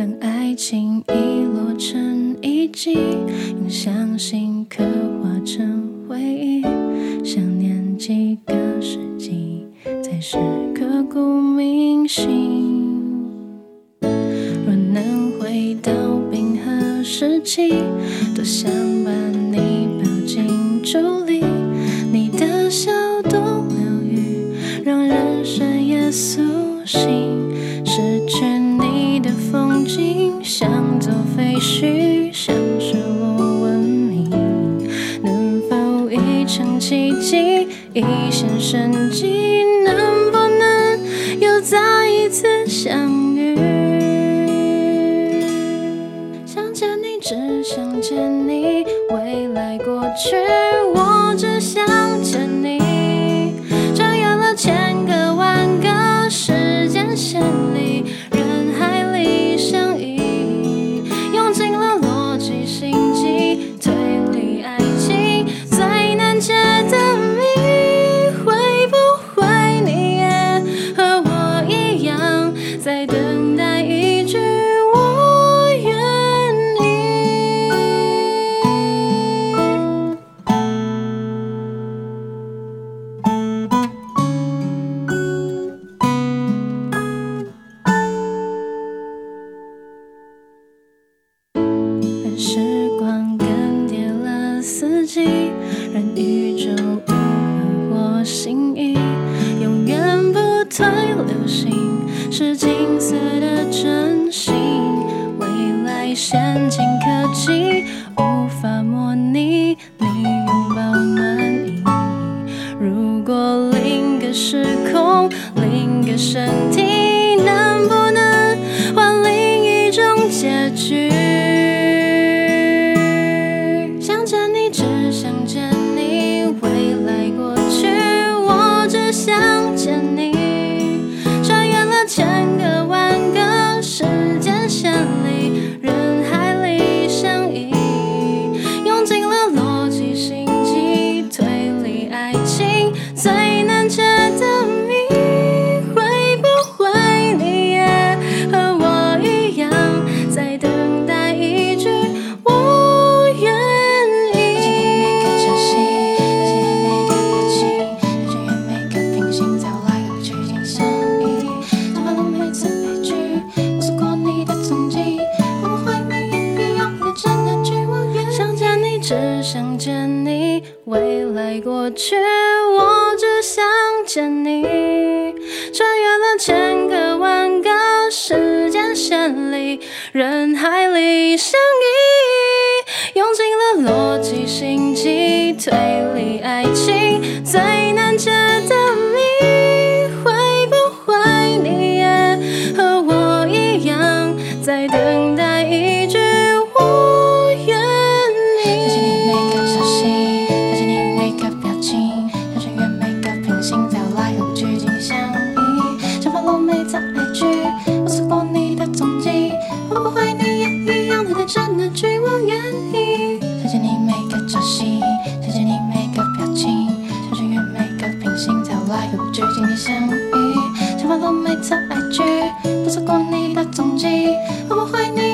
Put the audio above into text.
当爱情遗落成遗迹，用相信刻画成回忆。想念几个世纪，才是刻骨铭心。若能回到冰河时期，多想把你抱进竹林，成奇迹，一线生机？能不能又再一次相遇？时光更迭了四季，任宇宙无合我心意，永远不退流行，是金色的真心。未来先进科技无法模拟你拥抱暖意。如果另个时空，另个身体，能不能换另一种结局？想只想见你，未来过去，我只想见你。穿越了千个万个时间线里，人海里相遇，用尽了逻辑、心机、推理、爱情依。想 follow 每次爱剧，我错过你的踪迹，我不会你